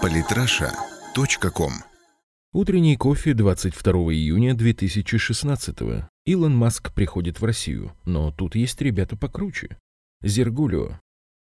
Политраша.ком Утренний кофе 22 июня 2016 Илон Маск приходит в Россию, но тут есть ребята покруче. Зергулио.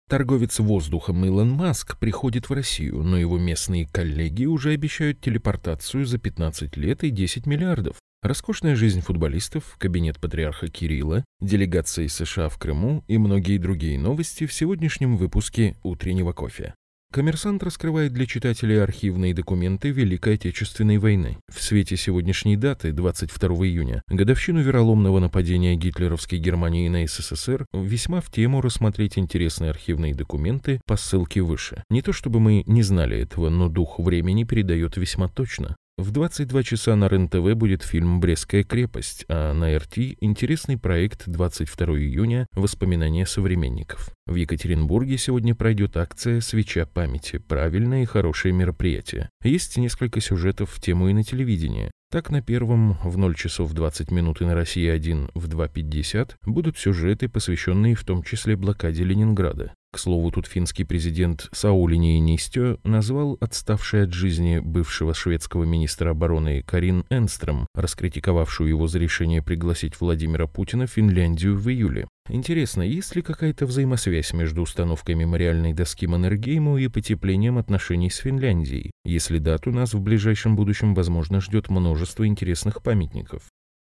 Торговец воздухом Илон Маск приходит в Россию, но его местные коллеги уже обещают телепортацию за 15 лет и 10 миллиардов. Роскошная жизнь футболистов, кабинет патриарха Кирилла, делегация из США в Крыму и многие другие новости в сегодняшнем выпуске «Утреннего кофе». Коммерсант раскрывает для читателей архивные документы Великой Отечественной войны. В свете сегодняшней даты, 22 июня, годовщину вероломного нападения гитлеровской Германии на СССР, весьма в тему рассмотреть интересные архивные документы по ссылке выше. Не то чтобы мы не знали этого, но дух времени передает весьма точно. В 22 часа на РЕН-ТВ будет фильм «Брестская крепость», а на РТ – интересный проект 22 июня «Воспоминания современников». В Екатеринбурге сегодня пройдет акция «Свеча памяти». Правильное и хорошее мероприятие. Есть несколько сюжетов в тему и на телевидении. Так, на первом в 0 часов 20 минут и на России-1 в 2.50 будут сюжеты, посвященные в том числе блокаде Ленинграда. К слову, тут финский президент Саули Ниинистё назвал отставшей от жизни бывшего шведского министра обороны Карин Энстром, раскритиковавшую его за решение пригласить Владимира Путина в Финляндию в июле. Интересно, есть ли какая-то взаимосвязь между установкой мемориальной доски Маннергейму и потеплением отношений с Финляндией? Если да, то нас в ближайшем будущем, возможно, ждет множество интересных памятников.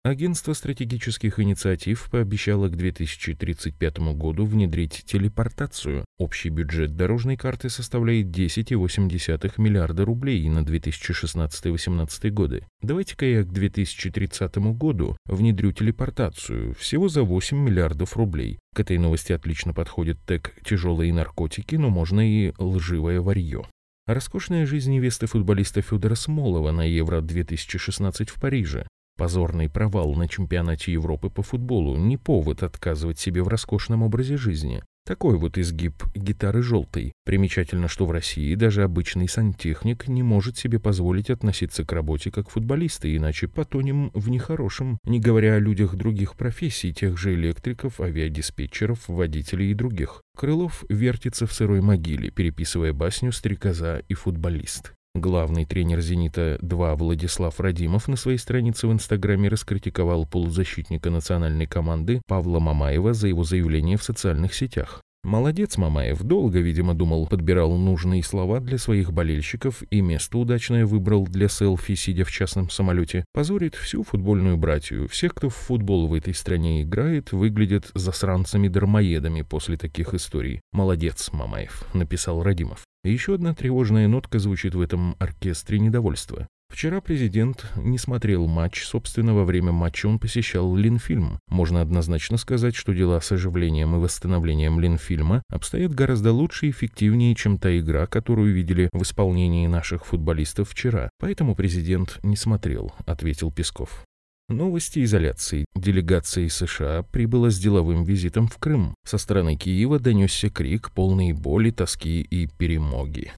Агентство стратегических инициатив пообещало к 2035 году внедрить телепортацию. Общий бюджет дорожной карты составляет 10,8 миллиарда рублей на 2016-2018 годы. Давайте-ка я к 2030 году внедрю телепортацию всего за 8 миллиардов рублей. К этой новости отлично подходит тег «тяжелые наркотики», но можно и «лживое варье». Роскошная жизнь невесты футболиста Федора Смолова на Евро-2016 в Париже. Позорный провал на чемпионате Европы по футболу не повод отказывать себе в роскошном образе жизни. Такой вот изгиб гитары желтой. Примечательно, что в России даже обычный сантехник не может себе позволить относиться к работе как футболисты, иначе потонем в нехорошем, не говоря о людях других профессий, тех же электриков, авиадиспетчеров, водителей и других. Крылов вертится в сырой могиле, переписывая басню «Стрекоза и футболист». Главный тренер «Зенита-2» Владислав Радимов на своей странице в Инстаграме раскритиковал полузащитника национальной команды Павла Мамаева за его заявление в социальных сетях. Молодец Мамаев, долго, видимо, думал, подбирал нужные слова для своих болельщиков и место удачное выбрал для селфи, сидя в частном самолете. Позорит всю футбольную братью. Всех, кто в футбол в этой стране играет, выглядят засранцами-дармоедами после таких историй. Молодец, Мамаев, написал Радимов. Еще одна тревожная нотка звучит в этом оркестре недовольства. Вчера президент не смотрел матч, собственно, во время матча он посещал Линфильм. Можно однозначно сказать, что дела с оживлением и восстановлением Линфильма обстоят гораздо лучше и эффективнее, чем та игра, которую видели в исполнении наших футболистов вчера. Поэтому президент не смотрел, ответил Песков. Новости изоляции. Делегация из США прибыла с деловым визитом в Крым. Со стороны Киева донесся крик полной боли, тоски и перемоги.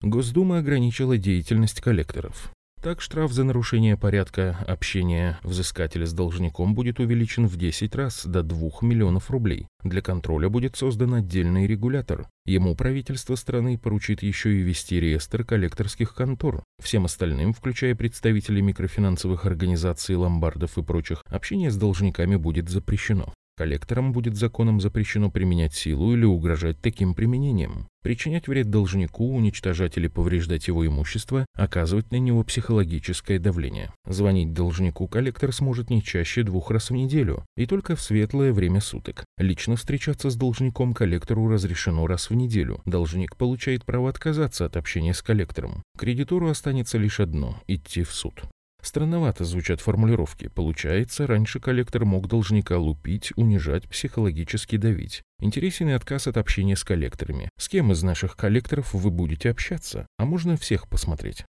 Госдума ограничила деятельность коллекторов. Так штраф за нарушение порядка общения взыскателя с должником будет увеличен в 10 раз до 2 миллионов рублей. Для контроля будет создан отдельный регулятор. Ему правительство страны поручит еще и вести реестр коллекторских контор. Всем остальным, включая представителей микрофинансовых организаций, ломбардов и прочих, общение с должниками будет запрещено. Коллекторам будет законом запрещено применять силу или угрожать таким применением, причинять вред должнику, уничтожать или повреждать его имущество, оказывать на него психологическое давление. Звонить должнику коллектор сможет не чаще двух раз в неделю и только в светлое время суток. Лично встречаться с должником коллектору разрешено раз в неделю. Должник получает право отказаться от общения с коллектором. Кредитору останется лишь одно – идти в суд. Странновато звучат формулировки. Получается, раньше коллектор мог должника лупить, унижать, психологически давить. Интересен и отказ от общения с коллекторами. С кем из наших коллекторов вы будете общаться? А можно всех посмотреть.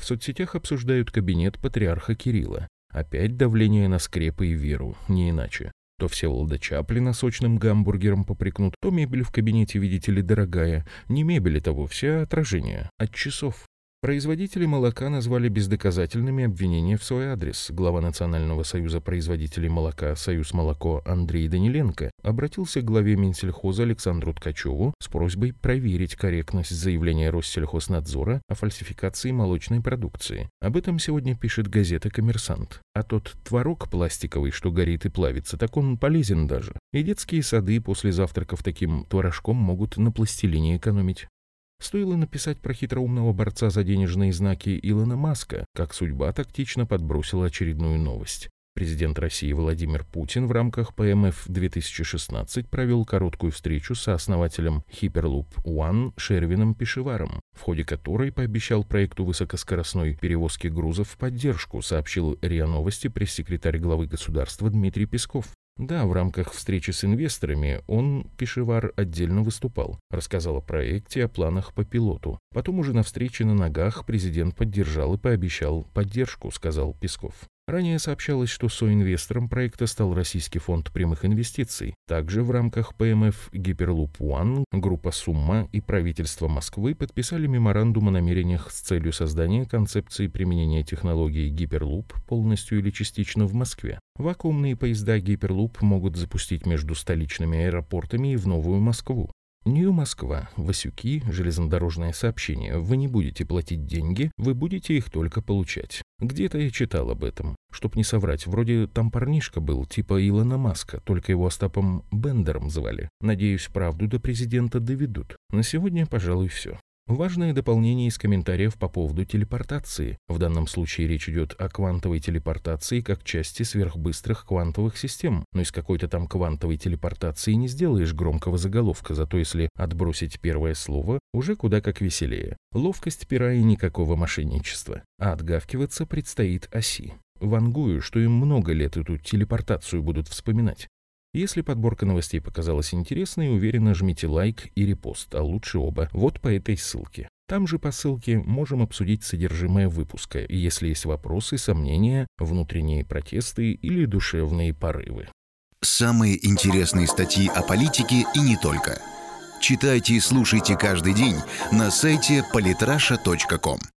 В соцсетях обсуждают кабинет патриарха Кирилла. Опять давление на скрепы и веру, не иначе. То Всеволода Чаплина сочным гамбургером попрекнут, то мебель в кабинете, видите ли, дорогая. Не мебель это вовсе, а отражение. От часов. Производители молока назвали бездоказательными обвинения в свой адрес. Глава Национального союза производителей молока «Союз молоко» Андрей Даниленко обратился к главе Минсельхоза Александру Ткачеву с просьбой проверить корректность заявления Россельхознадзора о фальсификации молочной продукции. Об этом сегодня пишет газета «Коммерсант». А тот творог пластиковый, что горит и плавится, так он полезен даже. И детские сады после завтраков таким творожком могут на пластилине экономить. Стоило написать про хитроумного борца за денежные знаки Илона Маска, как судьба тактично подбросила очередную новость. Президент России Владимир Путин в рамках ПМФ-2016 провел короткую встречу со основателем Hyperloop One Шервином Пешеваром, в ходе которой пообещал проекту высокоскоростной перевозки грузов в поддержку, сообщил РИА Новости пресс-секретарь главы государства Дмитрий Песков. Да, в рамках встречи с инвесторами он, Пешевар, отдельно выступал, рассказал о проекте, о планах по пилоту. Потом уже на встрече на ногах президент поддержал и пообещал поддержку, сказал Песков. Ранее сообщалось, что соинвестором проекта стал Российский фонд прямых инвестиций. Также в рамках ПМФ Гиперлуп One группа Сумма и правительство Москвы подписали меморандум о намерениях с целью создания концепции применения технологии Гиперлуп полностью или частично в Москве. Вакуумные поезда Гиперлуп могут запустить между столичными аэропортами и в Новую Москву. Нью-Москва, Васюки, железнодорожное сообщение. Вы не будете платить деньги, вы будете их только получать. Где-то я читал об этом. Чтоб не соврать, вроде там парнишка был, типа Илона Маска, только его Остапом Бендером звали. Надеюсь, правду до президента доведут. На сегодня, пожалуй, все. Важное дополнение из комментариев по поводу телепортации. В данном случае речь идет о квантовой телепортации как части сверхбыстрых квантовых систем. Но из какой-то там квантовой телепортации не сделаешь громкого заголовка, зато если отбросить первое слово, уже куда как веселее. Ловкость пера и никакого мошенничества. А отгавкиваться предстоит оси. Вангую, что им много лет эту телепортацию будут вспоминать. Если подборка новостей показалась интересной, уверенно жмите лайк и репост, а лучше оба, вот по этой ссылке. Там же по ссылке можем обсудить содержимое выпуска, если есть вопросы, сомнения, внутренние протесты или душевные порывы. Самые интересные статьи о политике и не только. Читайте и слушайте каждый день на сайте polytrasha.com.